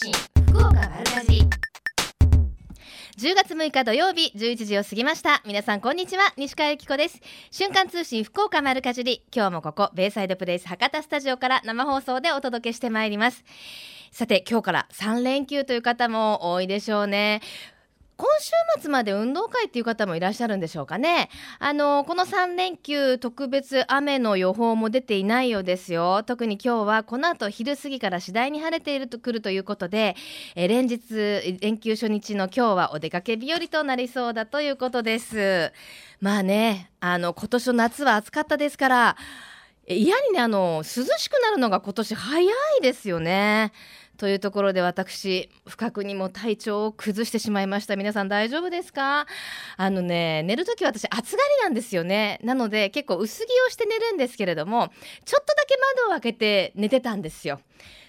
信福岡丸かじ10月6日土曜日11時を過ぎました。皆さんこんにちは西川由紀子です。瞬間通信福岡丸かじり。今日もここベイサイドプレイス博多スタジオから生放送でお届けしてまいります。さて今日から3連休という方も多いでしょうね。今週末まで運動会っていう方もいらっしゃるんでしょうかね。あの、この3連休特別雨の予報も出ていないようですよ。特に今日はこの後昼過ぎから次第に晴れているとくるということで、え連日連休初日の今日はお出かけ日和となりそうだということです。まあね、あの、今年の夏は暑かったですから、嫌にね、あの、涼しくなるのが今年早いですよね。というところで私不覚にも体調を崩してしまいました。皆さん大丈夫ですか？あのね寝る時は私暑がりなんですよね。なので結構薄着をして寝るんですけれどもちょっとだけ窓を開けて寝てたんですよ。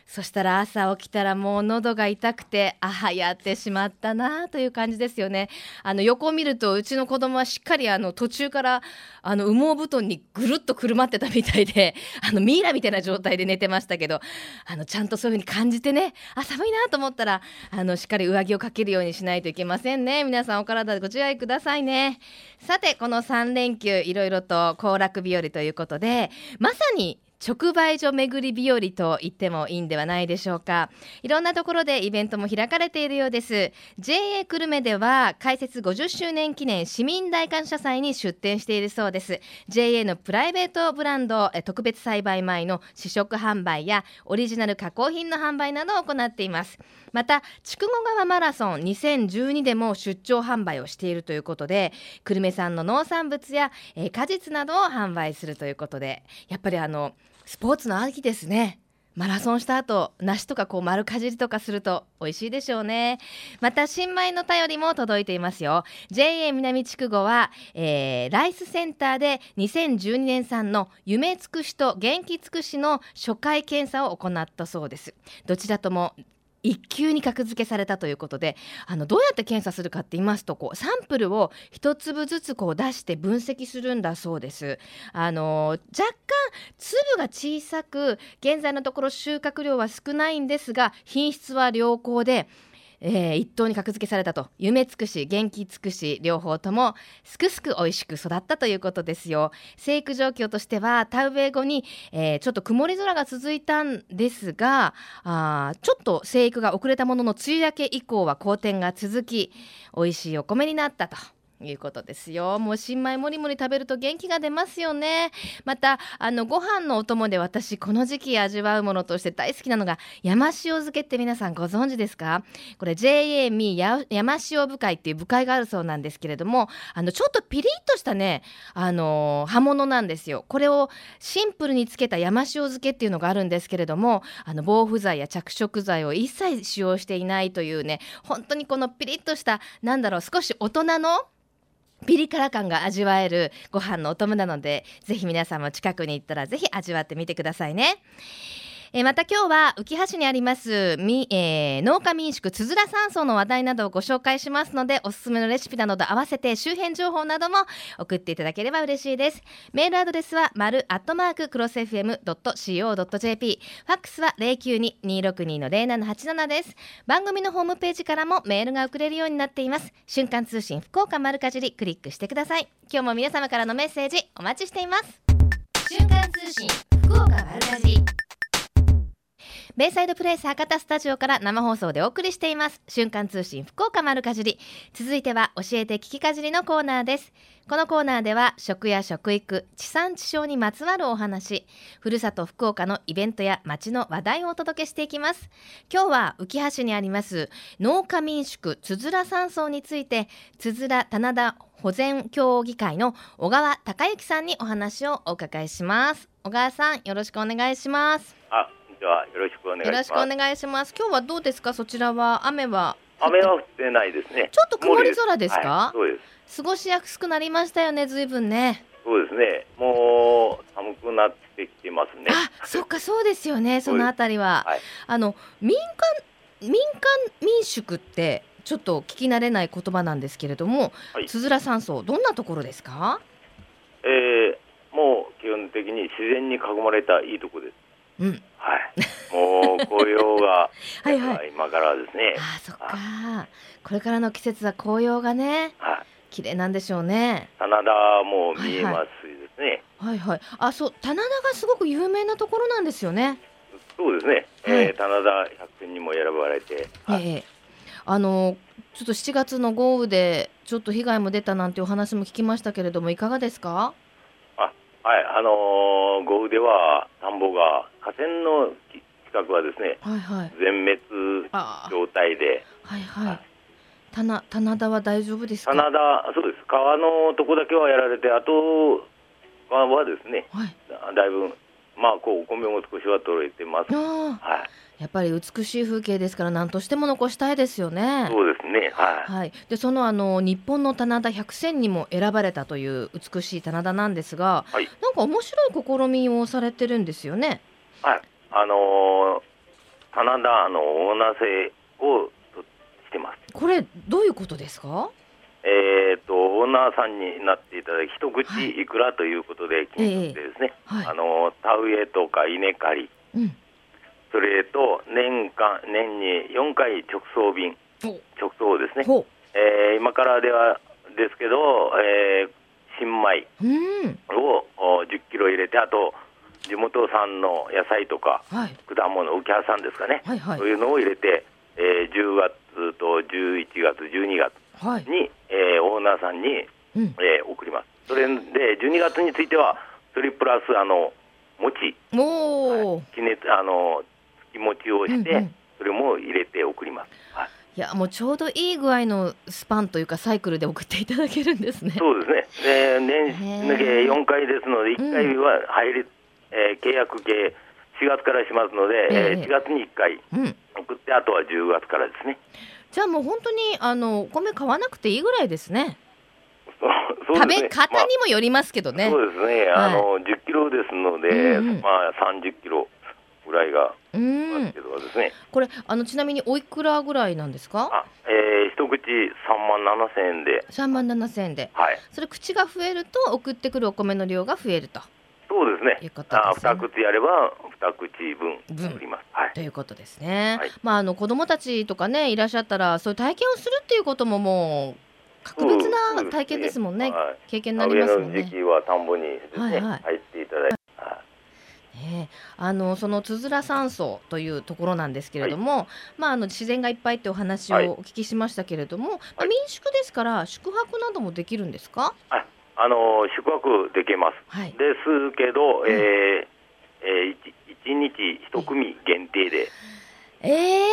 そしたら朝起きたらもう喉が痛くてああやってしまったなという感じですよね。あの横を見るとうちの子供はしっかりあの途中からあの羽毛布団にぐるっとくるまってたみたいで あのミイラみたいな状態で寝てましたけどあのちゃんとそういう風に感じてねあ寒いなと思ったらあのしっかり上着をかけるようにしないといけませんね。皆さんお体ご自愛くださいね。さてこの3連休いろいろと行楽日和ということでまさに直売所巡り日和と言ってもいいんではないでしょうか。いろんなところでイベントも開かれているようです。JA 久留米では開設50周年記念市民大感謝祭に出展しているそうです。JA のプライベートブランド特別栽培米の試食販売やオリジナル加工品の販売などを行っています。また筑後川マラソン2012でも出張販売をしているということで久留米産の農産物や、えー、果実などを販売するということでやっぱりあのスポーツの秋ですね。マラソンした後梨とかこう丸かじりとかすると美味しいでしょうね。また新米の便りも届いていますよ。JA 南筑後は、えー、ライスセンターで2012年産の夢尽くしと元気尽くしの初回検査を行ったそうです。どちらとも一級に格付けされたということであのどうやって検査するかって言いますとこうサンプルを一粒ずつこう出して分析するんだそうです。あの若干粒が小さく現在のところ収穫量は少ないんですが品質は良好でえー、一等に格付けされたと。夢尽くし元気尽くし両方ともすくすく美味しく育ったということですよ。生育状況としては田植え後に、えー、ちょっと曇り空が続いたんですがあちょっと生育が遅れたものの梅雨明け以降は好転が続き美味しいお米になったと。いうことですよ。もう新米もりもり食べると元気が出ますよね。またあのご飯のお供で私この時期味わうものとして大好きなのが山塩漬けって皆さんご存知ですか？これ JA ミー山塩部会っていう部会があるそうなんですけれどもあのちょっとピリッとしたねあの葉物なんですよ。これをシンプルにつけた山塩漬けっていうのがあるんですけれどもあの防腐剤や着色剤を一切使用していないというね本当にこのピリッとしたなんだろう少し大人のピリ辛感が味わえるご飯のお供なのでぜひ皆さんも近くに行ったらぜひ味わってみてくださいね。えー、また今日は浮橋にありますみ、えー、農家民宿つづら山荘の話題などをご紹介しますのでおすすめのレシピなどと合わせて周辺情報なども送っていただければ嬉しいです。メールアドレスは丸アットマーククロス FM.co.jp ファックスは092-262の0787です。番組のホームページからもメールが送れるようになっています。瞬間通信福岡丸かじりクリックしてください。今日も皆様からのメッセージお待ちしています。瞬間通信福岡丸かじり。ベイサイドプレイス博多スタジオから生放送でお送りしています。瞬間通信福岡丸かじり。続いては教えて聞きかじりのコーナーです。このコーナーでは食や食育地産地消にまつわるお話ふるさと福岡のイベントや街の話題をお届けしていきます。今日は浮橋にあります農家民宿つづら山荘についてつづら棚田保全協議会の小川隆之さんにお話をお伺いします。小川さんよろしくお願いします。あちは。よろしくお願いします。よろしくお願いします。今日はどうですか？そちらは雨は。雨は降ってないですね。ちょっと曇り空ですか？はい、そうです。過ごしやすくなりましたよね。ずいぶんね。そうですね。もう寒くなってきてますね。あ、そっか、そうですよね。そのあたりは。はい、あの民間民間民宿ってちょっと聞き慣れない言葉なんですけれども、はい、つづら山荘どんなところですか？えー、もう基本的に自然に囲まれたいいところです。うん。はい。もう紅葉が はいはい。今からですね。ああ、そっか。これからの季節は紅葉がね、はい。綺麗なんでしょうね。棚田も見えますしですね。はいはい。あ、そう、棚田がすごく有名なところなんですよね。そうですね。はいえー棚田百選にも選ばれて、はいええ。あの、ちょっと7月の豪雨で、ちょっと被害も出たなんてお話も聞きましたけれども、いかがですか？はい、あのー豪雨では田んぼが河川の近くはですね、はいはい。全滅状態で、はいはい。棚、棚田は大丈夫ですか？棚田、そうです、川のとこだけはやられて、あとははですね、はい。だいぶ、まあ、こうお米も少しは取れてます。はい、やっぱり美しい風景ですから、何としても残したいですよね。そうですね、はい。はい、でそのあの日本の棚田100選にも選ばれたという美しい棚田なんですが、はいなんか面白い試みをされてるんですよね。はい、あのー棚田のオーナー制をとしてます。これどういうことですか？えー、とオーナーさんになっていただき、一口はい。いくらということで金額でですね、はい。あの田植えとか稲刈り、うん。それと年間年に4回直送便、直送ですね、ほえー今からではですけど、えー新米。をお10キロ入れて、あと地元産の野菜とかはい果物、浮き葉さんですかね、はいはいそういうのを入れて、えー10月と11月、12月はい。に、えーオーナーさんに、うん。えー送ります。それで12月については、それプラスあの餅、おお、きねあの月餅をして、うんうんそれも入れて送ります。はいいやもうちょうどいい具合のスパンというかサイクルで送っていただけるんですね。そうですね。で年へー抜け4回ですので、1回は入り、えー契約系4月からしますので、えええー4月に1回うん。送って、あとは10月からですね。じゃあもう本当にあのお米買わなくていいぐらいですね。食べ方にもよりますけどね。まあそうですね、はいあの10キロですので、うんうんまあ、30キロぐらいがうありまんすけ。どですね、これあのちなみにおいくらぐらいなんですか？あえー一口3万7千円で、3万7千円で。はい、それ口が増えると送ってくるお米の量が増えるとそうですね。いうことあですね。2口やれば2口分分。送ります。はい。ということですね。はい。まああの子供たちとかねいらっしゃったらそういう体験をするっていうことももう格別な体験ですもんね。はい。経験になりますもんね。上の時期は田んぼにね、はいはい。入っていただいて、はねあのそのつづら山荘というところなんですけれども、まああの自然がいっぱいってお話をはい。お聞きしましたけれども、まあはい。民宿ですから宿泊などもできるんですか？い、ああの宿泊できます。はい。ですけど、えーえー、1, 日1組限定で、ええ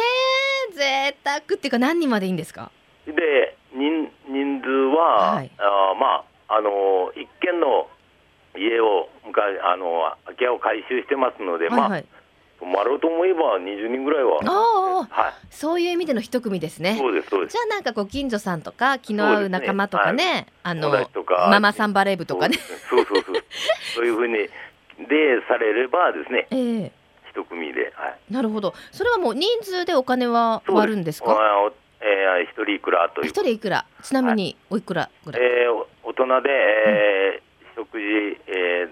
ー、贅沢っていうか何人までいいんですか？で人人数は、はいあーまああの一軒の家を昔あの空き家を改修してますので、まあはいはい。泊まろうと思えば20人ぐらいは、ああ、はい、そういう意味での一組ですね。そうですそうです。じゃあなんかご近所さんとか気の合う仲間とかね、あの友達とか。ママさんバレー部とかね。そうですねそうそうそう。そういうふうにでされればですね。ええ。一組で、はい、なるほど。それはもう人数でお金は割るんですか？あおえー一人いくらという。一人いくら？ちなみにおいくらぐらい？えーお大人で、えー食事、え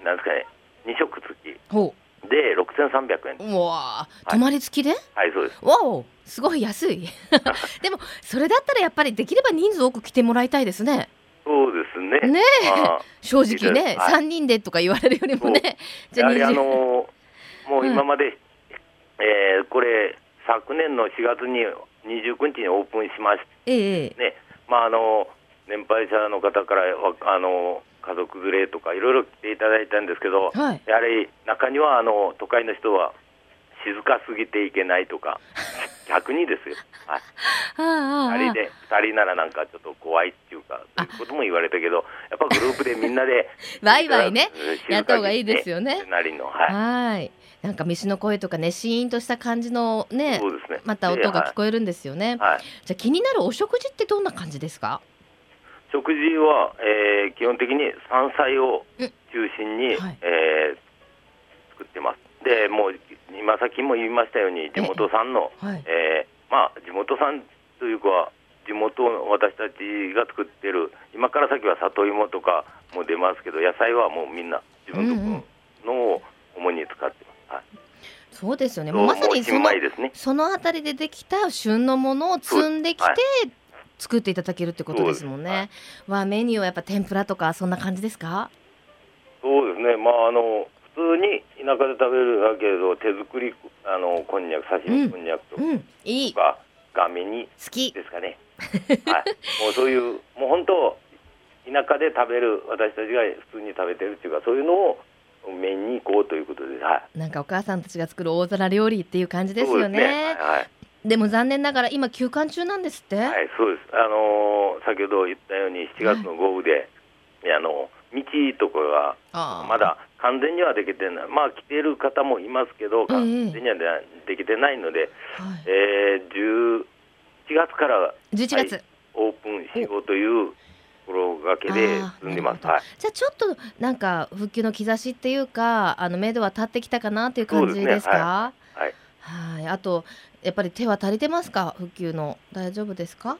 ーなんですかね、2食付き。ほで6300円、う。うわあ、泊まり付きで？はい、そうです、わお、すごい安い。でもそれだったらやっぱりできれば人数多く来てもらいたいですね。そうですね、ね正直ね、はい。三人でとか言われるよりもね。じゃあやはりあ20のーもう今まで、えーこれ、昨年の4月に29日にオープンしましえええてね、まああの年配者の方からわあの家族連れとかいろいろ来ていただいたんですけど、えはい。やはり中にはあの都会の人は静かすぎていけないとか、逆にですよ、はい、ああああ2人で2人ならなんかちょっと怖いっていうか、そういうことも言われたけど、やっぱグループでみんなで ワイワイねやった方がいいですよねなりの、はい、はい。なんか虫の声とかね、シーンとした感じのね、ね。また音が聞こえるんですよね。はい、はいじゃあ気になるお食事ってどんな感じですか？食事は、えー基本的に山菜を中心に、はいえー作ってます。で、もう今さっきも言いましたように、地元産の、はい。えーまあ、地元産というか、地元の私たちが作ってる、今から先は里芋とかも出ますけど、野菜はもうみんな自分のを主に使ってます。はいそうですよね。まさにそのね。そのあたりでできた旬のものを積んできて、はい作っていただけるってことですもんね。わあメニューはやっぱ天ぷらとかそんな感じですか？そうですね。まああの普通に田舎で食べるだけど手作りあのこんにゃく刺身こんにゃくとうん、いい。か、がめ煮好き。ですかね。はい。もうそういうもう本当田舎で食べる私たちが普通に食べてるっていうかそういうのをメインに行こうということで、はい。なんかお母さんたちが作る大皿料理っていう感じですよね。そうですね。はい。でも残念ながら今休館中なんですって？はい、そうです。あのー先ほど言ったように7月の豪雨で、あの道とかがまだ完全にはできてない、まあ来ている方もいますけど、完全にはでできてないので、はい。えー、11月から11月。はいオープンしようという心がけで進んでます。はい。じゃあちょっとなんか復旧の兆しっていうかあの目処は立ってきたかなっていう感じですか？はい。はいあとやっぱり手は足りてますか？復旧の。大丈夫ですか？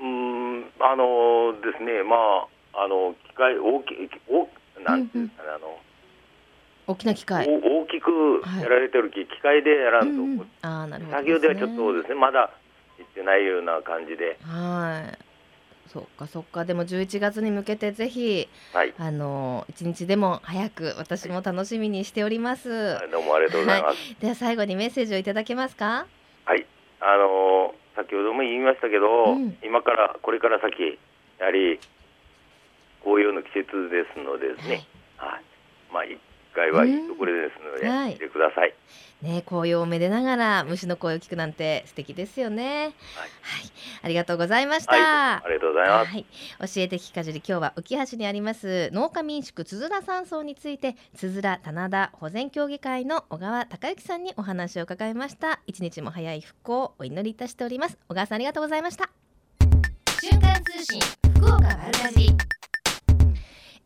うーん、あのーですね、まあ、あの機械大きいおなんていうんですかね、あの大きな機械、お大きくやられてる機機械でやらんと、うんうん、ああなるほど作業ではちょっとですね、まだ行ってないような感じで、はい。そっかそっか。でも11月に向けてぜひはい、あの一日でも早く私も楽しみにしております、どうもありがとうございます。では最後にメッセージをいただけますか？はい、あのー先ほども言いましたけど、うん。今からこれから先、やはり紅葉の季節ですのでですね、はい、まあ一回はいいところですので、うん。はい。来てください。ね紅葉をめでながら虫の声を聞くなんて素敵ですよね。はい、ありがとうございました、はい、ありがとうございます。はい、教えて聞かじり今日は浮橋にあります農家民宿つづら山荘についてつづら棚田保全協議会の小川隆之さんにお話を伺いました。一日も早い復興をお祈りいたしております。小川さんありがとうございました。瞬間通信福岡丸かじり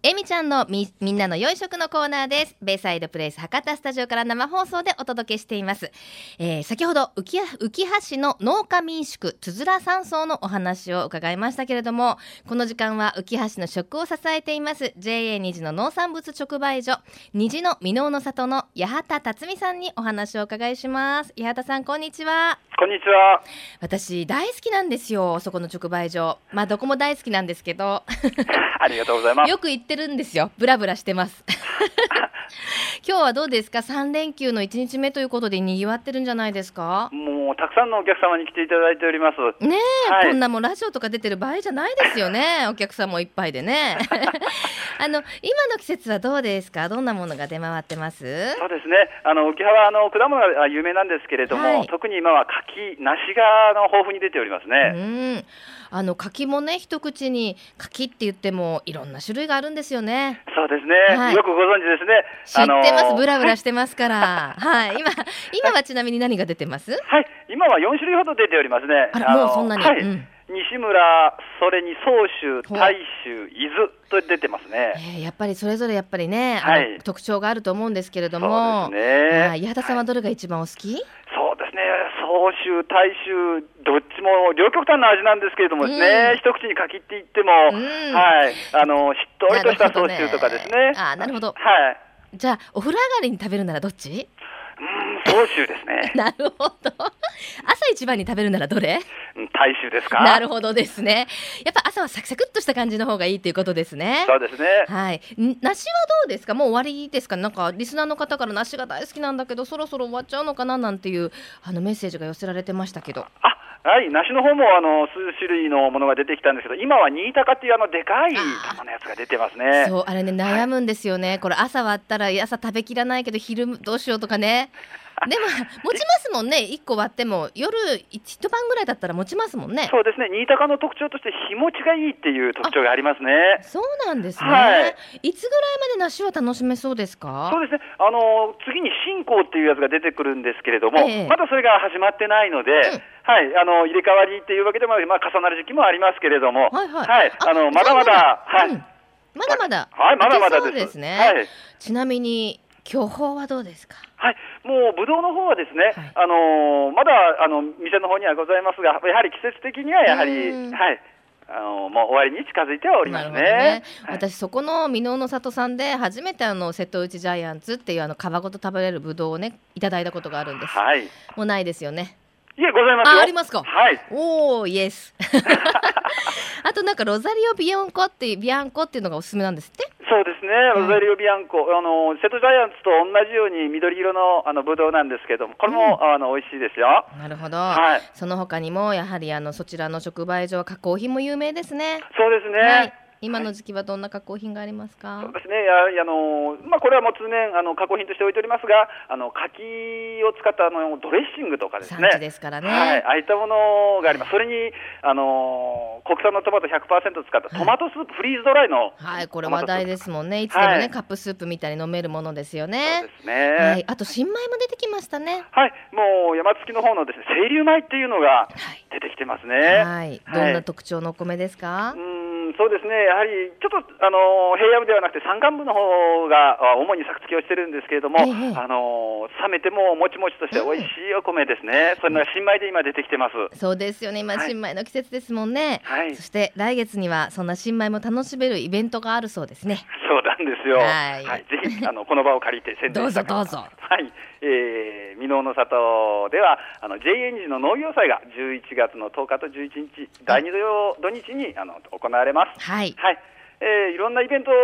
えみちゃんのみみんなの良い食のコーナーです。ベイサイドプレイス博多スタジオから生放送でお届けしています、えー先ほど浮き浮橋市の農家民宿つづら山荘のお話を伺いましたけれどもこの時間は浮橋の食を支えています JA 虹の農産物直売所虹の箕面の里の八幡辰巳さんにお話をお伺いします。八幡さんこんにちは。こんにちは。私大好きなんですよそこの直売所。まあどこも大好きなんですけど。ありがとうございます。よく行ってるんですよ。ブラブラしてます。今日はどうですか？3連休の1日目ということでにぎわってるんじゃないですか？もうたくさんのお客様に来ていただいております。ねえ、はい。こんなもんラジオとか出てる場合じゃないですよね。お客さんもいっぱいでね あの今の季節はどうですか？どんなものが出回ってます？そうですね。あの浮葉はあの果物が有名なんですけれども、はい。特に今は柿、梨があの豊富に出ておりますうね。ん。あの柿もね一口に柿って言ってもいろんな種類があるんですよね。そうですね、はい。よくご存知ですね。知ってます、ブラブラしてますから。はい。今今はちなみに何が出てます？はい、今は4種類ほど出ておりますね。あらのもうそんなに、はい。うん西村、それに総州、大州、伊豆と出てますね。えーやっぱりそれぞれやっぱりね、はい特徴があると思うんですけれども、そうですねはい八幡さんはどれが一番お好き？そうですね、総州、大州、どっちも両極端な味なんですけれどもね、うん一口にかきっていっても、うんはい、あのしっとりとした総州とかですね。あーなるほど。はい。じゃあお風呂上がりに食べるならどっち？。うん、総州ですね なるほど。朝一番に食べるならどれ？うん大州ですか？なるほどですね。やっぱ朝はサクサクっとした感じの方がいいっていうことですね。そうですね。はい。ん梨はどうですか？もう終わりですか？なんかリスナーの方から梨が大好きなんだけど、そろそろ終わっちゃうのかな？なんていうあのメッセージが寄せられてましたけど。あ、はい、梨の方もあの数種類のものが出てきたんですけど、今は新高っていうあのでかい玉のやつが出てますね。そうあれね悩むんですよね、これ朝割ったら朝食べきらないけど昼どうしようとかね。でも持ちますもんね。1個割っても夜一晩ぐらいだったら持ちますもんね。そうですね、新高の特徴として日持ちがいいっていう特徴がありますね。そうなんですね、、はい。つぐらいまで梨は楽しめそうですか？そうですね、あの次に信仰っていうやつが出てくるんですけれども、ええ。まだそれが始まってないので、はい、あの入れ替わりっていうわけでも、まあ、重なる時期もありますけれども、はいはい。あのまだまだ、はい、うん。まだまだ。はい、まだまだです。ですね、はい。ちなみに巨峰はどうですか？はい、もうぶどうの方はですね、はい。あのまだあの店の方にはございますが、やはり季節的にはやはり、うん。はい、あのもう終わりに近づいてはおりますね。ね。はい。私そこの箕面の里さんで初めてあの瀬戸内ジャイアンツっていうあの皮ごと食べれるぶどうをねいただいたことがあるんです。はい。い。もうないですよね。え、ございますよ。あありますか？はい。おおイエス。あとなんかロザリオビアンコっていうビアンコっていうのがおすすめなんですって？そうですね、ロザリオビアンコ、あの瀬戸ジャイアンツと同じように緑色のあのブドウなんですけども、これも、あの美味しいですよ。なるほど。はいその他にもやはりあのそちらの直売所は加工品も有名ですね。そうですね。はい。今の時期はどんな加工品がありますか？そうですね、やあのまあ、これはもう通年あの加工品として置いておりますが、あの柿を使ったあのドレッシングとかですね、産地ですからね。はい、ああいったものがあります、それにあの国産のトマト100%使ったトマトスープ、フリーズドライの、はい、これ話題ですもんね。いつでもね、はいカップスープみたいに飲めるものですよそうねで。すね、ははいい、、あと新米も出てきましたね。もう山付の方のですね清流米っていうのがはい。出てきてますね。はい、どんな特徴のお米ですか？うそうですね、やはりちょっとあの平野部ではなくて山間部の方があ主に作付けをしてるんですけれども、ええ。あの冷めてももちもちとして美味しいお米ですね、それが新米で今出てきてます。そうですよね。今、はい。新米の季節ですもんね。はい。そして来月にはそんな新米も楽しめるイベントがあるそうですね。そうなんですよ。はい。ぜひあのこの場を借りて宣伝どうぞどうぞ。はい、えー、箕面の里ではあの JA 時の農業祭が11月の10日と11日第2土曜土日にあの行われます。はい。はい。えー、いろんなイベントを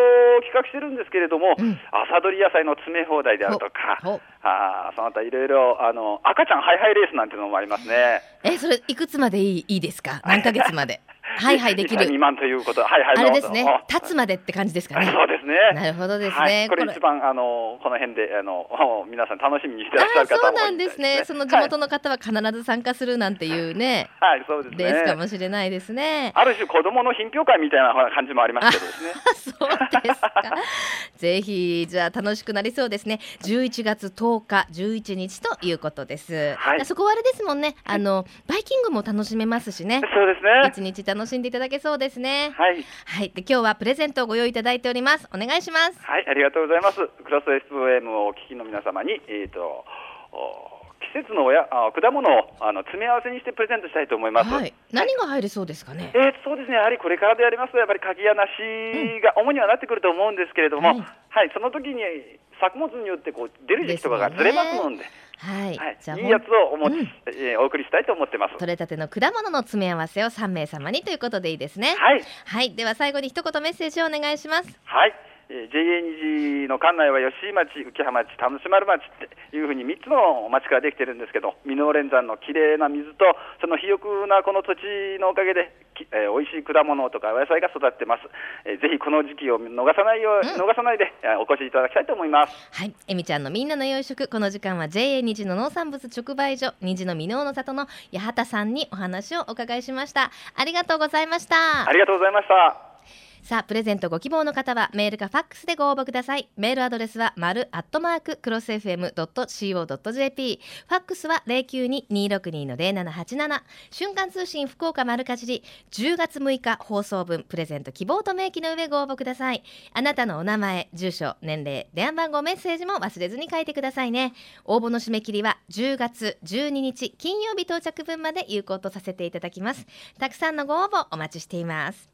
企画してるんですけれども、うん朝どり野菜の詰め放題であるとか、あーその他いろいろあの赤ちゃんハイハイレースなんていうのもありますね。え、それいくつまでいいいいですか？何ヶ月まで。はいはいできる2。万ということ、はいはい。あれですね。立つまでって感じですかね。そうですね。なるほどですはい、こねこれれ一番あのこの辺であの 皆さん楽しみにしてらっしゃる方もそうなんですね。その地元の、の方は必ず参加するなんていうね、はい、はい、そうですね。レースかもしれないですね。ある種子供の品評会みたいな感じもありますけどですね。そうですか。ぜひじゃあ楽しくなりそうですね。11月10日、11日ということです。はいそこはあれですもんね。あのバイキングも楽しめますしね。そうですね。一日楽しんでいただけそうですね。はい。はい。で今日はプレゼントをご用意いただいております。お願いします。はい、ありがとうございます。クロス FM をお聞きの皆様に、えっ、と、お季節のおやあ果物をあの詰め合わせにしてプレゼントしたいと思います。はい。何が入りそうですかね？えーそうですね、やはりこれからでありますと、やっぱり柿や梨が主にはなってくると思うんですけれども、はいはい、その時に作物によってこう出る時期とかがずれますので、はい。はい、じゃあいいやつをお持ち、うんえーお送りしたいと思ってます。取れたての果物の詰め合わせを3名様にということでいいですね。はい、はい。では最後に一言メッセージをお願いします。はい。えー JA 虹の管内は吉井町、浮浜町、田主丸町っていうふうに3つの町からできてるんですけど、箕面連山のきれいな水と、その肥沃なこの土地のおかげで、きえー美味しい果物とかお野菜が育ってます。えーぜひこの時期を逃さないよう、うん逃さないでえーお越しいただきたいと思います。はい、えみちゃんのみんなの養殖この時間は JA 虹の農産物直売所虹の箕面の里の八幡さんにお話をお伺いしましたありがとうございましたありがとうございました。さあプレゼントご希望の方はメールかファックスでご応募ください。メールアドレスは丸アットマーククロス FM.co.jp ファックスは092-262-0787瞬間通信福岡丸かじり。10月6日放送分プレゼント希望と明記の上ご応募ください。あなたのお名前住所年齢電話番号メッセージも忘れずに書いてくださいね。応募の締め切りは10月12日金曜日到着分まで有効とさせていただきます。たくさんのご応募お待ちしています。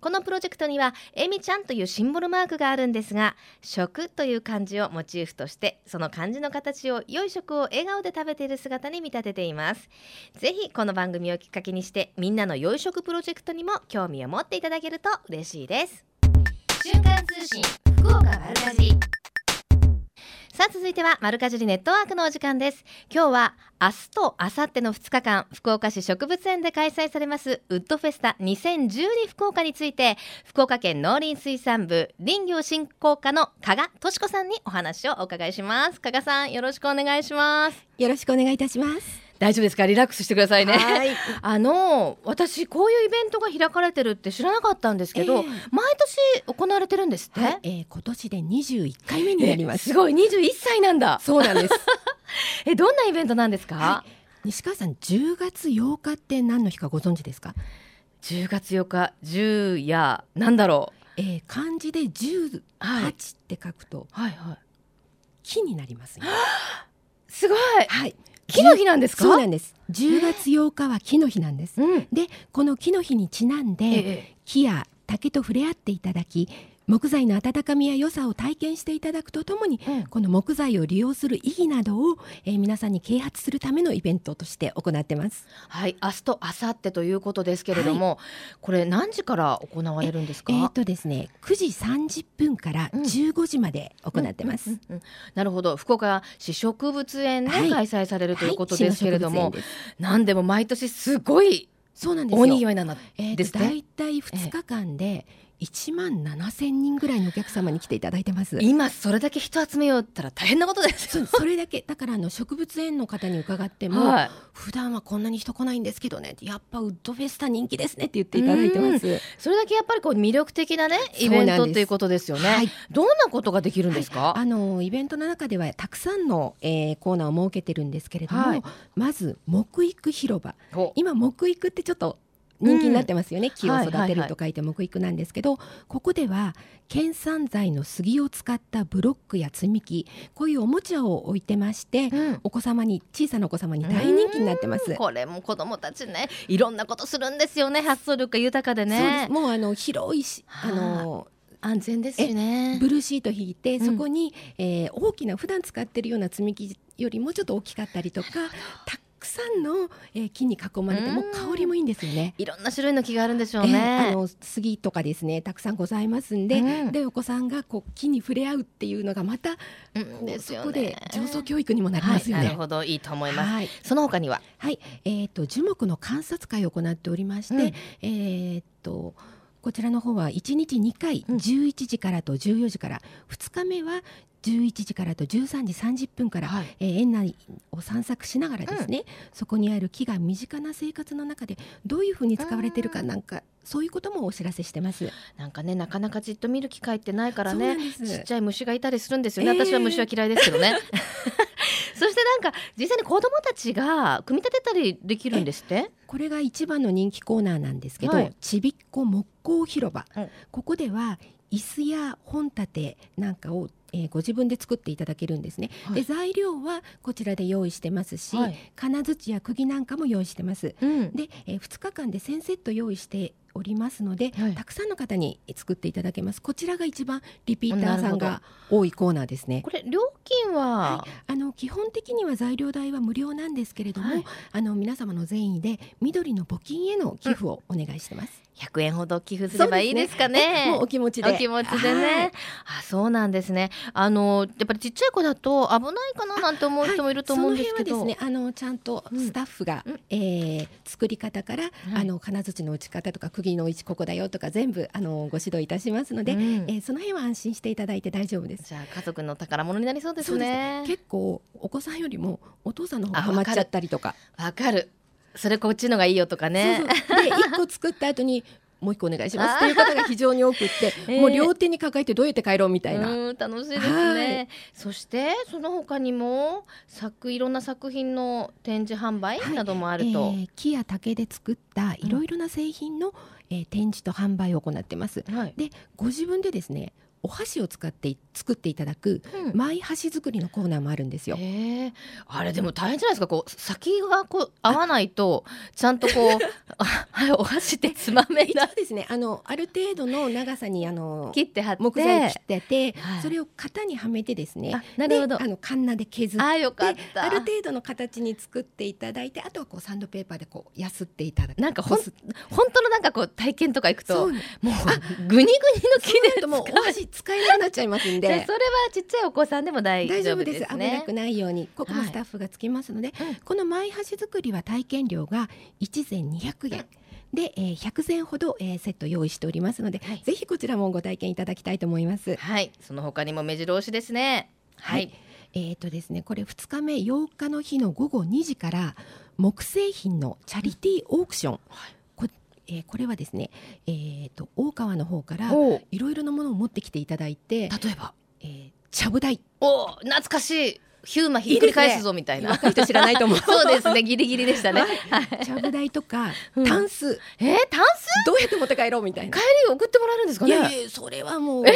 このプロジェクトにはえみちゃんというシンボルマークがあるんですが食という漢字をモチーフとしてその漢字の形を良い食を笑顔で食べている姿に見立てています。ぜひこの番組をきっかけにしてみんなの良い食プロジェクトにも興味を持っていただけると嬉しいです。瞬間通信福岡丸かじさあ続いては丸かじりネットワークのお時間です。今日は明日と明後日の2日間福岡市植物園で開催されますウッドフェスタ2012福岡について福岡県農林水産部林業振興課の加賀敏子さんにお話をお伺いします。加賀さんよろしくお願いします。よろしくお願いいたします。大丈夫ですか？リラックスしてくださいね。はい。あの私こういうイベントが開かれてるって知らなかったんですけど、ええ。毎年行われてるんですって、はい、えー今年で21回目になります。すごい。21歳なんだ。そうなんです。えどんなイベントなんですか、は西川さん10月8日って何の日かご存知ですか、10月8日10やなんだろえー漢字で18はい。って書くとうはいはい。木になりますね すごい。はい木の日なんですか？そうなんです。10月8日は木の日なんです。うん。でこの木の日にちなんで、ええ。木や竹と触れ合っていただき木材の温かみや良さを体験していただくとともに、うん。この木材を利用する意義などを、えー皆さんに啓発するためのイベントとして行ってます。はい。明日と明後日ということですけれども、これ何時から行われるんですか？えー、とですね9時30分からうん。15時まで行ってます、なるほど。福岡市植物園ではい。開催されるということですけれども、はい。市の植物園ですなんでも毎年すごいそうなんですよ。大にぎわいなんえーですねと大体2日間で1万7千人ぐらいのお客様に来ていただいてます。今それだけ人集めようったら大変なことですよ。それだけだからあの植物園の方に伺っても、はい。普段はこんなに人来ないんですけどねやっぱウッドフェスタ人気ですねって言っていただいてます。それだけやっぱりこう魅力的なねイベントということですよね、はい。どんなことができるんですか、あのイベントの中ではたくさんの、えーコーナーを設けてるんですけれども、はい。まず木育広場。ほ今木育ってちょっと人気になってますよね、木を育てると書いて木育なんですけど、ここでは県産材の杉を使ったブロックや積み木こういうおもちゃを置いてまして、うん。お子様に小さなお子様に大人気になってます。これも子供たちねいろんなことするんですよね発想力が豊かでね。す。もうあの広いしあはあ。の安全ですしね。ブルーシート引いて、うん。そこに、えー大きな普段使ってるような積み木よりもちょっと大きかったりとか さんの、えー木に囲まれてうん。もう香りもいいんですよね。いろんな種類の木があるんでしょうえーね、あの杉とかですねたくさんございますんで,、うん。でお子さんがこう木に触れ合うっていうのがまた、うんこうですよね。そこで上層教育にもなりますよはい、なね。るほどいいと思います、はい。その他には？はい、えー、と樹木の観察会を行っておりまして、うん。えー、とこちらの方は1日2回、うん。11時からと14時から2日目は11時からと13時30分から、はい。えー園内を散策しながらですね、そこにある木が身近な生活の中でどういうふうに使われているかなんか、そういうこともお知らせしてます。なんかねなかなかじっと見る機会ってないからね。ちっちゃい虫がいたりするんですよね、えー。私は虫は嫌いですけどね。そしてなんか実際に子供たちが組み立てたりできるんですって？これが一番の人気コーナーなんですけど、はい。ちびっこ木工広場、うん。ここでは椅子や本立てなんかを、えーご自分で作っていただけるんですね、はい。で材料はこちらで用意してますし、はい。金槌や釘なんかも用意してます。うん。で、え2日間で1000セット用意しておりますので、はい。たくさんの方に作っていただけます。こちらが一番リピーターさんが多いコーナーですね。これ料金は、あの基本的には材料代は無料なんですけれども、はい。あの皆様の善意で緑の募金への寄付をお願いしてます。100円ほど寄付すればいいですかね。もうお気持ちで。お気持ちではい。ね。あ、そうなんですね。あのやっぱりちっちゃい子だと危ないかななんて思う人もいると思うんですけど。その辺はですね、あのちゃんとスタッフが、うんえー作り方から、あの金槌の打ち方とか釘の位置ここだよとか全部あのご指導いたしますので、うんえーその辺は安心していただいて大丈夫です。じゃあ家族の宝物になりそうですそうですね。結構お子さんよりもお父さんの方があハマっちゃったりとか、わかる。それこっちのがいいよとかね。そうそうで一個作った後にもう一個お願いしますっていう方が非常に多くって、え ーもう両手に抱えてどうやって帰ろうみたいな。うん楽しいですはね。そしてその他にも作いろんな作品の展示販売はいなどもあると。えー木や竹で作ったいろいろな製品の、えー展示と販売を行ってます。はい。でご自分でですねお箸を使って作っていただくうん。マイ箸作りのコーナーもあるんですよ。あれでも大変じゃないですか。こう先がこう合わないとちゃんとこうあはいお箸でつまめ一な応ですねあのある程度の長さにあの切って木材切ってて、はい。それを型にはめてですね。あなるほど。であのカンナで削ってあよかっでた。ある程度の形に作っていただいてあとはこうサンドペーパーでこうやすっていただく。なんかほん本当のなんかこう体験とか行くともうグニグニの木ででもうお箸使えなくなっちゃいますんで。それはちっちゃいお子さんでも大大丈夫でです。す危なねくないように。ここもスタッフがつきますので、うん。このマイ箸作りは体験料が1膳200円。で、えー100膳ほど、えーセット用意しておりますので、はい。ぜひこちらもご体験いただきたいと思います。はい。その他にも目白押しですね。はい、えーとですね、これ2日目8日の日の午後2時から木製品のチャリティーオークション、こえーこれはですね、えー、と大川の方からいろいろなものを持ってきていただいて、例えば？えーちゃぶ台。お懐かしい。ヒューマひっくり返すぞみたいな。若い人知らないと思う。そうですね、ギリギリでしたね。はい。ちゃぶ台とかうん。タンス、えー、タンス？どうやって持って帰ろうみたいな。帰り送ってもらえるんですかね？いやいやそれはもう、ち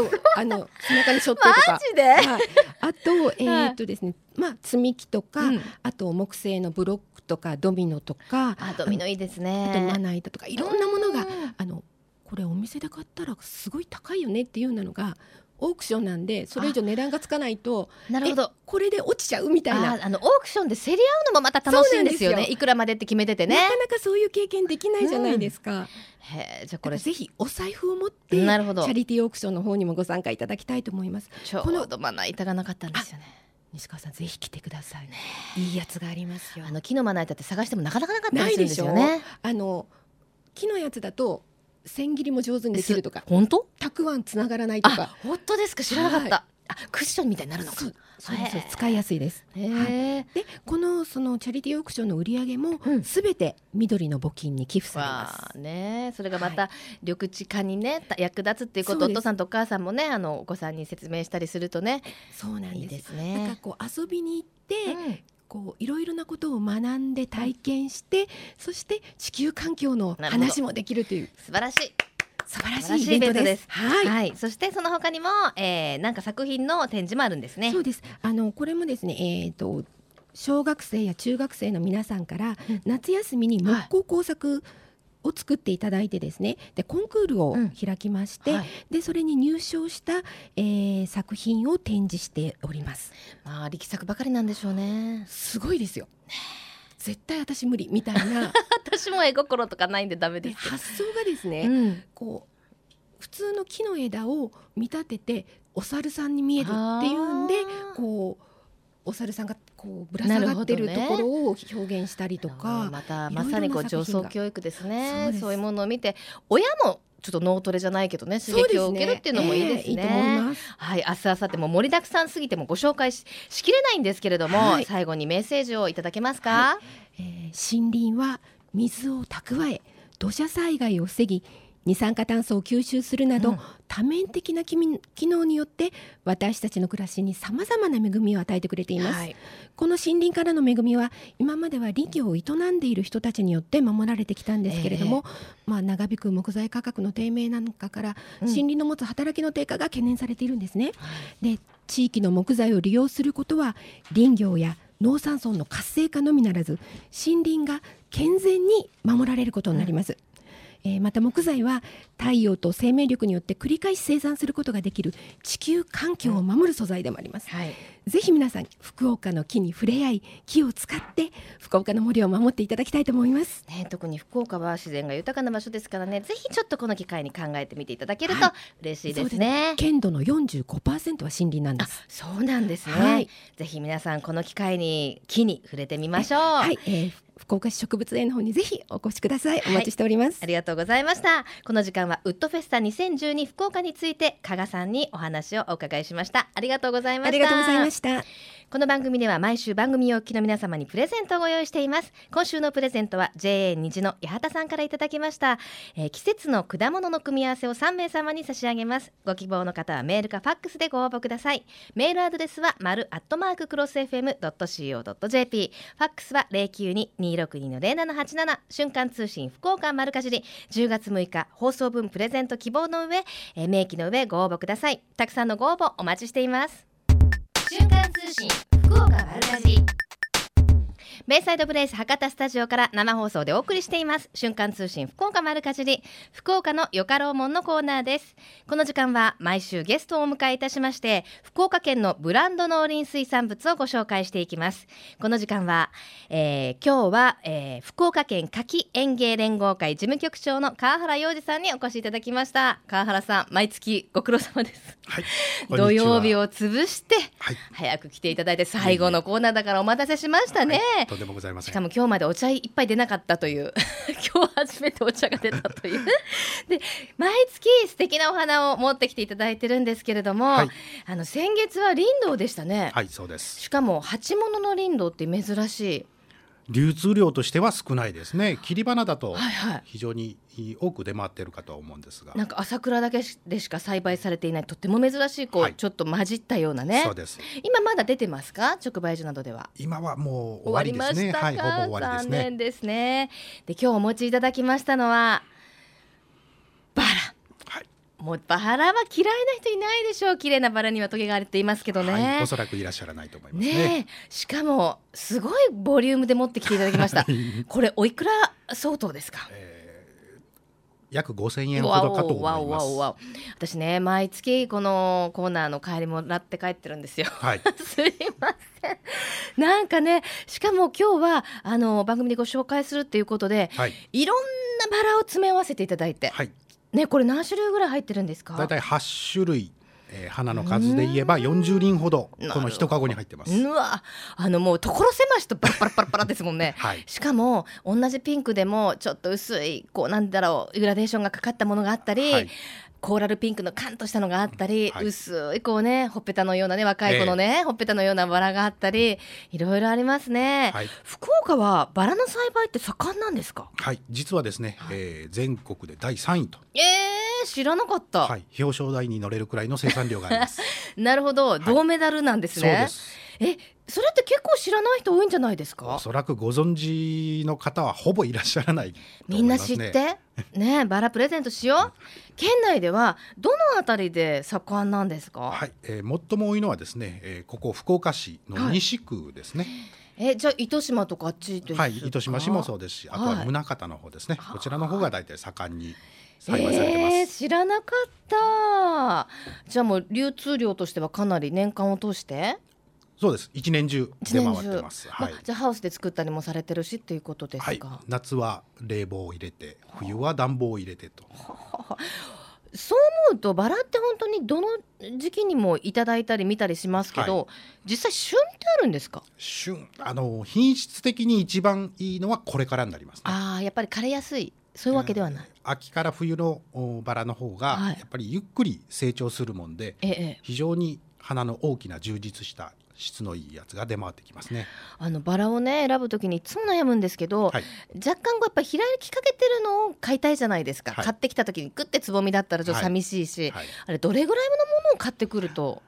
ょっとあの背中に背負ってとか。マジで？はい、あとえーっとですね、まあ積み木とか、うん。あと木製のブロックとかドミノとかあ、ドミノいいですあとね。まな板とかいろんなものがうんあのこれお店で買ったらすごい高いよねっていうのがオークションなんでそれ以上値段がつかないとなるほどえ。これで落ちちゃうみたいなああのオークションで競り合うのもまた楽しいんですよね。いくらまでって決めててね。なかなかそういう経験できないじゃないですか。へえ、じゃあこれぜひお財布を持ってチなるほどャリティーオークションの方にもご参加いただきたいと思います。ちょうどまな板がなかったんですよね。西川さんぜひ来てください。いいやつがありますよ。あの木のまな板って探してもなかなかなかったなりするんですよね。あの木のやつだと千切りも上手にできるとか、本当？たくあんつながらないとかあ、。本当ですか？知らなかった。あ、クッションみたいになるのか。そうそう使いやすいです。へはいえ。でこのそのチャリティーオークションの売り上げもうんすべて緑の募金に寄付されまわあす。ねそれがまた緑地化にねた役立つっていうことお父さんとお母さんもねあのお子さんに説明したりするとねそうなんです。いいですなんかね。こう遊びに行って、うんこういろいろなことを学んで体験して、そして地球環境の話もできるという素晴らしい。素晴らしいイベントです。はい、はい。そしてその他にも、えー、なんか作品の展示もあるんですねそう。です。あのこれもですね、えっ、と小学生や中学生の皆さんからうん夏休みに木工工作を作っていただいてですね、でコンクールをうん開きまして、はいでそれに入賞した、えー作品を展示しております。まあ力作ばかりなんでしょうね。すごいですよ。絶対私無理みたいな。私も絵心とかないんでダメでです。発想がですね、うん。こう普通の木の枝を見立ててお猿さんに見えるっていうんでこうお猿さんがこうぶら下がってるところを表現したりとか、またまさにこう上層教育ですね。そういうものを見て親もちょっと脳トレじゃないけどね刺激を受けるっていうのもいいですね。ええいいい。はい、明日明後日も盛りだくさんすぎてもご紹介ししきれないんですけれども、はい最後にメッセージをいただけますか？はえー森林は水を蓄え土砂災害を防ぎ二酸化炭素を吸収するなど、うん。多面的な機能によって私たちの暮らしにさまざまな恵みを与えてくれています、はい。この森林からの恵みは今までは林業を営んでいる人たちによって守られてきたんですけれども、まあ、長引く木材価格の低迷なんかからうん。森林の持つ働きの低下が懸念されているんですね。で地域の木材を利用することは林業や農産村の活性化のみならず森林が健全に守られることになります。えーまた木材は太陽と生命力によって繰り返し生産することができる地球環境を守る素材でもあります。はい、ぜひ皆さん福岡の木に触れ合い木を使って福岡の森を守っていただきたいと思います。ね、特に福岡は自然が豊かな場所ですからねぜひちょっとこの機会に考えてみていただけるとはい嬉しいですね。県土の45%は森林なんであす。そうなんですね、はいぜひ皆さんこの機会に木に触れてみましょう。はい、えー福岡市植物園の方にぜひお越しください。お待ちしております。ありがとうございました。この時間はウッドフェスタ2012福岡について加賀さんにお話をお伺いしました。ありがとうございました。ありがとうございました。この番組では毎週番組をお聞きの皆様にプレゼントをご用意しています。今週のプレゼントは JA 虹の八幡さんからいただきました、えー季節の果物の組み合わせを3名様に差し上げます。ご希望の方はメールかファックスでご応募ください。メールアドレスは丸アットマーククロス FM.co.jp ファックスは092-262-0787瞬間通信福岡丸かじり。10月6日放送分プレゼント希望の上、えー明記の上ご応募ください。たくさんのご応募お待ちしています。瞬間通信福岡丸かじりベイサイドブレイス博多スタジオから生放送でお送りしています瞬間通信福岡丸かじり福岡のよかろうもんのコーナーですこの時間は毎週ゲストをお迎えいたしまして福岡県のブランド農林水産物をご紹介していきますこの時間は、えー今日は、えー福岡県柿園芸連合会事務局長の川原洋二さんにお越しいただきました川原さん毎月ご苦労様ですはい。土曜日を。を潰してはい。早く来ていただいて最後のコーナーだからお待たせしましたね、はいとんでもございません。しかも今日までお茶いっぱい出なかったという。今日初めてお茶が出たという。で毎月素敵なお花を持ってきていただいてるんですけれども、はい。あの先月は林道でしたね、はい、そうです。しかも鉢物の林道って珍しい流通量としては少ないですね。切り花だとはいはい。非常に多く出回っているかとは思うんですが、なんか朝倉だけでしか栽培されていないとっても珍しいこう、はい。ちょっと混じったようなね。そうです。今まだ出てますか？直売所などでは。今はもう終終わりですね。はいほぼ終わりです残ね念ですね。で今日お持ちいただきましたのはもうバラは嫌いな人いないでしょう。綺麗なバラにはトゲがあるって言いますけどね、はい、おそらくいらっしゃらないと思いますね。ねえ。しかもすごいボリュームで持ってきていただきました。これおいくら相当ですか？約5000円ほどかと思いわおわおわまお。私ね毎月このコーナーの帰りもらって帰ってるんですよ。すはい。すいません。なんかねしかも今日はあの番組でご紹介するっていうことではい。いろんなバラを詰め合わせていただいて、はいねこれ何種類ぐらい入ってるんですか？だいたい8種類、えー花の数で言えば40輪ほどこの一カゴに入ってます。うわあのもう所狭しとパラパラパラパラですもんね。はい。しかも同じピンクでもちょっと薄いこうなんだろうグラデーションがかかったものがあったり、はいコーラルピンクのカンとしたのがあったり、はい。薄いこうねほっぺたのようなね若い子のね、ほっぺたのようなバラがあったりいろいろありますね、はい。福岡はバラの栽培って盛んなんですか？はい。実はですね、えー全国で第3位と、えー、知らなかった、はい、表彰台に乗れるくらいの生産量があります。なるほど。銅メダルなんですね、そうですえそれって結構知らない人多いんじゃないですか？おそらくご存知の方はほぼいらっしゃらないとみんな知って？ねバラプレゼントしよう？県内ではどのあたりで盛んなんですか、はい、えー最も多いのはですね、えーここ福岡市の西区ですね。えじゃあ糸島とかあっちですか？はい、糸島市もそうですし、あとははい宗像の方ですね。こちらの方が大体盛んに栽培されてます。えー、知らなかった。じゃあもう流通量としてはかなり年間を通して？そうです。一年中出回ってます。はいまあ、じゃあハウスで作ったりもされてるしっていうことですか、はい、夏は冷房を入れて、冬は暖房を入れてと。そう思うとバラって本当にどの時期にもいただいたり見たりしますけど、は実際旬ってあるんですか？旬、あの品質的に一番いいのはこれからになりますね。ああやっぱり枯れやすい。そういうわけではない、秋から冬のおバラの方がはい。やっぱりゆっくり成長するもんで、ええ。非常に花の大きな充実した質のいいやつが出回ってきますね。あのバラをね選ぶときにいつも悩むんですけど、はい。若干こうやっぱ開きかけてるのを買いたいじゃないですか、はい。買ってきたときにグッてつぼみだったらちょっと寂しいし、はい。あれどれぐらいのものを買ってくると？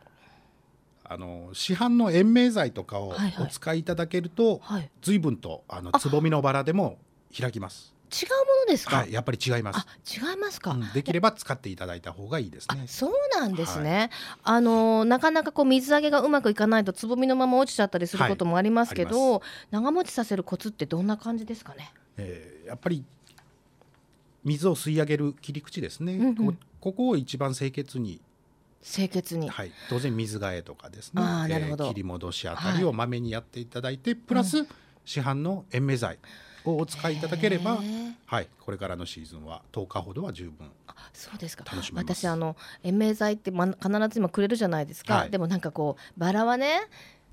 あの市販の延命剤とかをはいはい。お使いいただけると、はい。随分とあのあつぼみのバラでも開きます。違うものですか、はい、やっぱり違います。あ。違いますか、うんできれば使っていただいた方がいいですあね。そうなんですね、あのなかなかこう水揚げがうまくいかないとつぼみのまま落ちちゃったりすることもありますけど、はい長持ちさせるコツってどんな感じですかね？えーやっぱり水を吸い上げる切り口ですね。うんうん。こここを一番清潔に、清潔に、はい、当然水替えとかですね。なるほど。切り戻しあたりをまめにやっていただいて、プラス市販の延命剤をお使いいただければはい、これからのシーズンは10日ほどは十分。そうですか。私あの延命剤って、ま、必ず今くれるじゃないですか、はい。でもなんかこうバラはね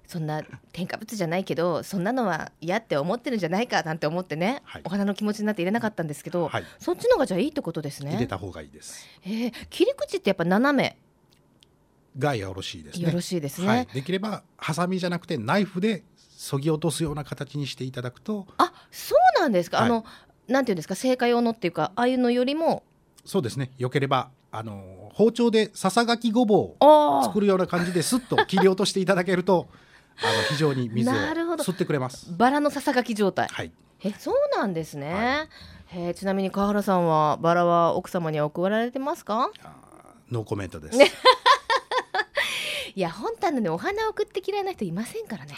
そんな添加物じゃないけどそんなのは嫌って思ってるんじゃないかなんて思ってね、はい。お花の気持ちになって入れなかったんですけど、はい。そっちのがじゃあいいってことですね。入れた方がいいです。えー切り口ってやっぱ斜め。がよろしいですね。よろしいですね。はい、できればハサミじゃなくてナイフで削ぎ落とすような形にしていただくとあそうなんですか、はい。あのなんていうんですか製菓用のっていうかああいうのよりも。そうですね。よければあの包丁でささがきごぼうあを作るような感じですっと切り落としていただけると あの非常に水を吸ってくれます。バラのささがき状態。はい、えそうなんですね、はえーちなみに川原さんはバラは奥様には送られてますか？ノーコメントです。いや本当はねお花を送って嫌いな人いませんからね、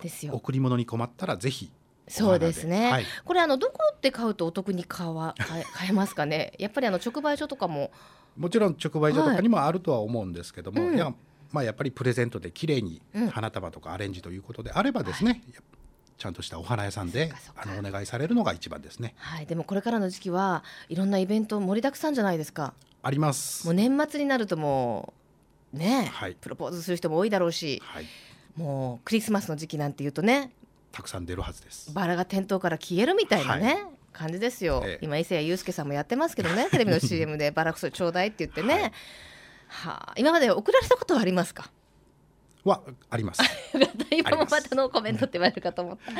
ですよ。贈り物に困ったらぜひそうですね、はい。これあのどこで買うとお得に買わ買え 買えますかね？やっぱりあの直売所とかも。もちろん直売所とかにもあるとは思うんですけども、うん。いやまあ、やっぱりプレゼントで綺麗にうん。花束とかアレンジということであればですね、やちゃんとしたお花屋さんであのお願いされるのが一番ですね。はい。でもこれからの時期はいろんなイベント盛りだくさんじゃないですか。あります。もう年末になるともうね、はい。プロポーズする人も多いだろうし。はい、もうクリスマスの時期なんていうとねたくさん出るはずです。バラが店頭から消えるみたいなね、は感じですよ、ええ。今伊勢谷友介さんもやってますけどねテレビの CM でバラクソちょうだいって言ってね、はい。はあ今まで送られたことはありますか？はあります。今もまたのコメントって言われるかと思った。い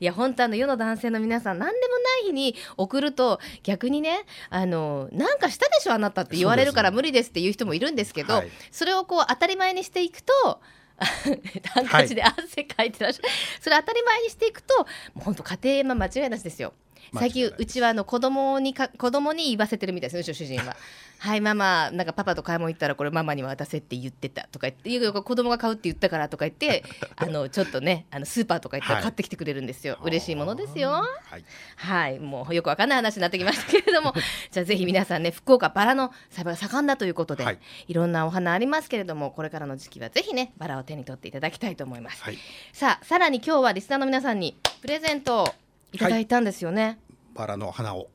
や本当あの世の男性の皆さん何でもない日に送ると逆にねあのなんかしたでしょあなたって言われるから無理ですって言う人もいるんですけど、はい。それをこう当たり前にしていくと。ハンカチで汗かいてらっしゃる、それ当たり前にしていくともう本当家庭は間違いなしですよ。最近うちはあの子供にか子供に言わせてるみたいですね主人は。はいママなんかパパと買い物行ったらこれママに渡せって言ってたとか言っていや子供が買うって言ったからとか言って あのちょっとねあのスーパーとか行ったらはい。買ってきてくれるんですよ、嬉しいものですよ。はい。はいもうよくわかんない話になってきましたけれども。じゃあぜひ皆さんね福岡バラの栽培が盛んだということで、はい。い、ろんなお花ありますけれどもこれからの時期はぜひねバラを手に取っていただきたいと思います、はい。さあさらに今日はリスナーの皆さんにプレゼントをいただいたんですよね、バラの花を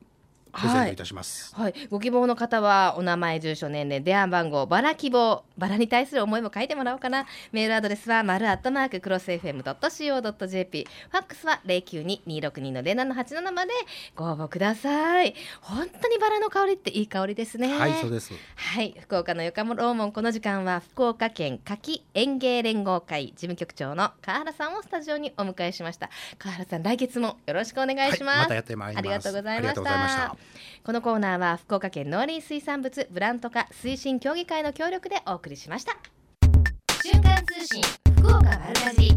プレゼントいたします。はい、ご希望の方はお名前、住所、年齢、電話番号、バラ希望、バラに対する思いも書いてもらおうかな。メールアドレスは丸アットマーククロス FM.co.jp、ファックスは092-262の0787まで。ご応募ください。本当にバラの香りっていい香りですね。はい、そうです。はい、福岡のよかもローモンこの時間は福岡県柿園芸連合会事務局長の川原さんをスタジオにお迎えしました。川原さん来月もよろしくお願いします、はいまたやってまいります。ありがとうございましたこのコーナーは福岡県農林水産物ブランド化推進協議会の協力でお送りしました。瞬間通信福岡丸かじ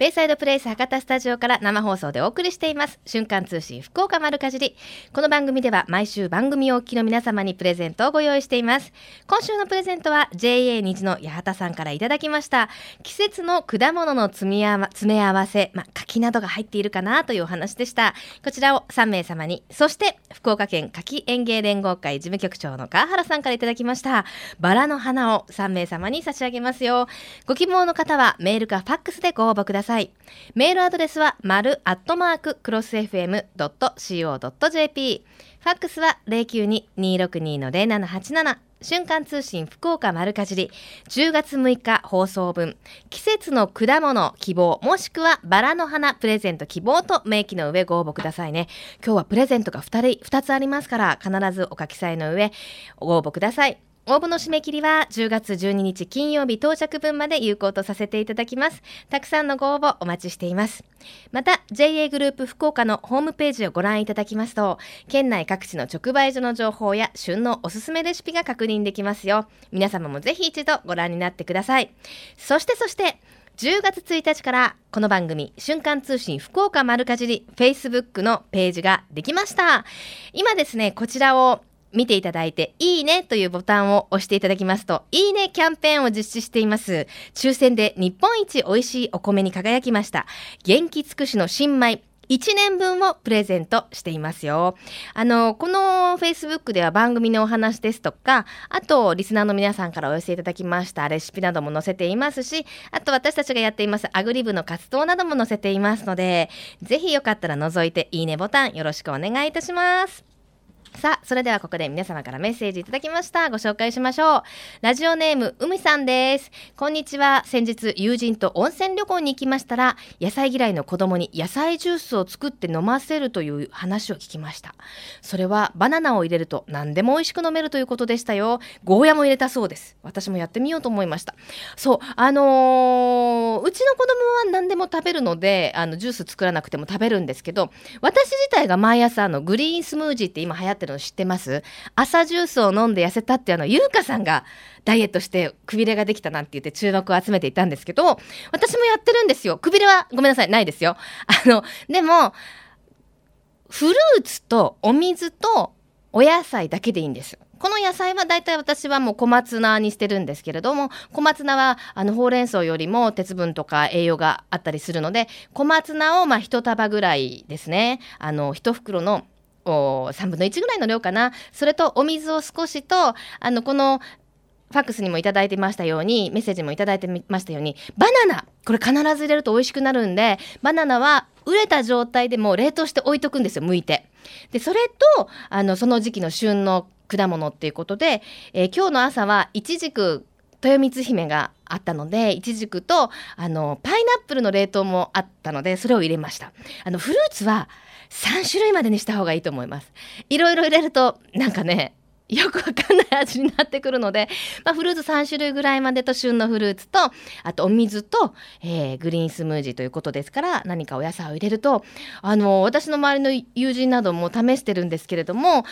ベイサイドプレイス博多スタジオから生放送でお送りしています。瞬間通信福岡丸かじり。この番組では毎週番組をお聞きの皆様にプレゼントをご用意しています。今週のプレゼントは JA 虹の八幡さんからいただきました。季節の果物の詰め合わ詰め合わせ、まあ、柿などが入っているかなというお話でした。こちらを3名様に。そして福岡県柿園芸連合会事務局長の川原さんからいただきました。バラの花を3名様に差し上げますよ。ご希望の方はメールかファックスでご応募ください。メールアドレスは丸アットマーククロス FM.co.jp ファックスは092-262-0787瞬間通信福岡丸かじり。10月6日放送分。季節の果物希望もしくはバラの花プレゼント希望と明記の上ご応募くださいね。今日はプレゼントが 2, 人2つありますから必ずお書き添えの上ご応募ください。応募の締め切りは10月12日金曜日到着分まで有効とさせていただきます。たくさんのご応募お待ちしています。また、JA グループ福岡のホームページをご覧いただきますと、県内各地の直売所の情報や旬のおすすめレシピが確認できますよ。皆様もぜひ一度ご覧になってください。そしてそして、10月1日からこの番組瞬間通信福岡丸かじり Facebook のページができました。今ですね、こちらを見ていただいて、いいねというボタンを押していただきますと、いいねキャンペーンを実施しています。抽選で日本一美味しいお米に輝きました。元気尽くしの新米。1年分をプレゼントしていますよ。あの、この Facebook では番組のお話ですとか、あと、リスナーの皆さんからお寄せいただきましたレシピなども載せていますし、あと私たちがやっていますアグリ部の活動なども載せていますので、ぜひよかったら覗いていいねボタンよろしくお願いいたします。さあ、それではここで皆様からメッセージいただきました。ご紹介しましょう。ラジオネーム、うみさんです。こんにちは。先日、友人と温泉旅行に行きましたら、野菜嫌いの子供に野菜ジュースを作って飲ませるという話を聞きました。それは、バナナを入れると何でも美味しく飲めるということでしたよ。ゴーヤも入れたそうです。私もやってみようと思いました。そう、あのーうちの子供は何でも食べるので、あの、ジュース作らなくても食べるんですけど、私自体が毎朝あのグリーンスムージーって今流行ってるの知ってます？朝ジュースを飲んで痩せたってあの、ゆうかさんがダイエットしてくびれができたなんて言って注目を集めていたんですけど、私もやってるんですよ。くびれはごめんなさい、ないですよ。あの、でも、フルーツとお水とお野菜だけでいいんです。この野菜は大体私はもう小松菜にしてるんですけれども、小松菜はあのほうれん草よりも鉄分とか栄養があったりするので、小松菜をまあ一束ぐらいですね。あの、一袋のお3分の1ぐらいの量かな。それとお水を少しと、あの、このファックスにもいただいてましたように、メッセージもいただいてましたように、バナナこれ必ず入れると美味しくなるんで、バナナは熟れた状態でも冷凍して置いとくんですよ、剥いて。で、それと、あの、その時期の旬の果物っていうことで、えー今日の朝は、いちじく、豊光姫があったので、いちじくと、あの、パイナップルの冷凍もあったので、それを入れました。あの、フルーツは3種類までにした方がいいと思います。いろいろ入れると、なんかね、よくわかんない味になってくるので、まあ、フルーツ3種類ぐらいまでと旬のフルーツとあとお水と、えー、グリーンスムージーということですから何かお野菜を入れるとあの私の周りの友人なども試してるんですけれども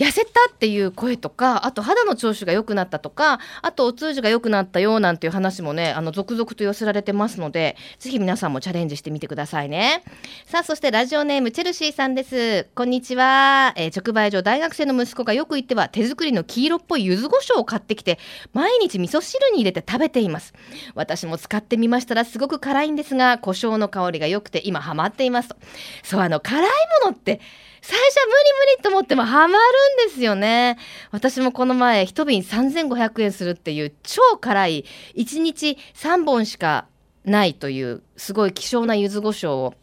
痩せたっていう声とかあと肌の調子が良くなったとかあとお通じが良くなったよなんていう話もねあの続々と寄せられてますのでぜひ皆さんもチャレンジしてみてくださいね。さあそしてラジオネームチェルシーさんです。こんにちは、えー直売所大学生の息子がよく言っては手作りの黄色っぽい柚子胡椒を買ってきて毎日味噌汁に入れて食べています。私も使ってみましたらすごく辛いんですが胡椒の香りが良くて今ハマっていますと。そうあの辛いものって最初は無理無理と思ってもハマるんですよね。私もこの前一瓶3500円するっていう超辛い1日3本しかないというすごい希少な柚子胡椒を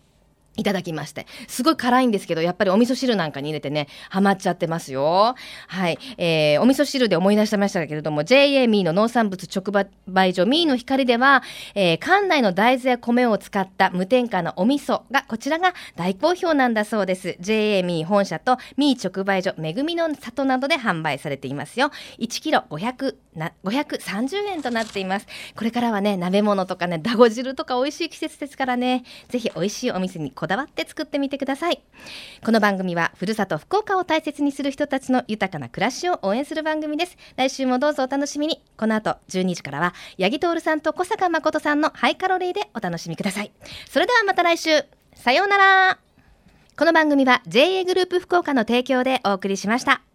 いただきまして。すごい辛いんですけど、やっぱりお味噌汁なんかに入れてね、ハマっちゃってますよ。はい。えー、お味噌汁で思い出してましたけれども、JA ミーの農産物直売所ミーの光では、えー、館内の大豆や米を使った無添加のお味噌が、こちらが大好評なんだそうです。JA ミー本社とミー直売所めぐみの里などで販売されていますよ。1キロ500な530円となっています。これからはね、鍋物とかね、だご汁とか美味しい季節ですからね、ぜひ美味しいお店にこだわって作ってみてください。この番組は、ふるさと福岡を大切にする人たちの豊かな暮らしを応援する番組です。来週もどうぞお楽しみに。この後、12時からは、八木徹さんと小坂誠さんのハイカロリーでお楽しみください。それではまた来週。さようなら。この番組は JA グループ福岡の提供でお送りしました。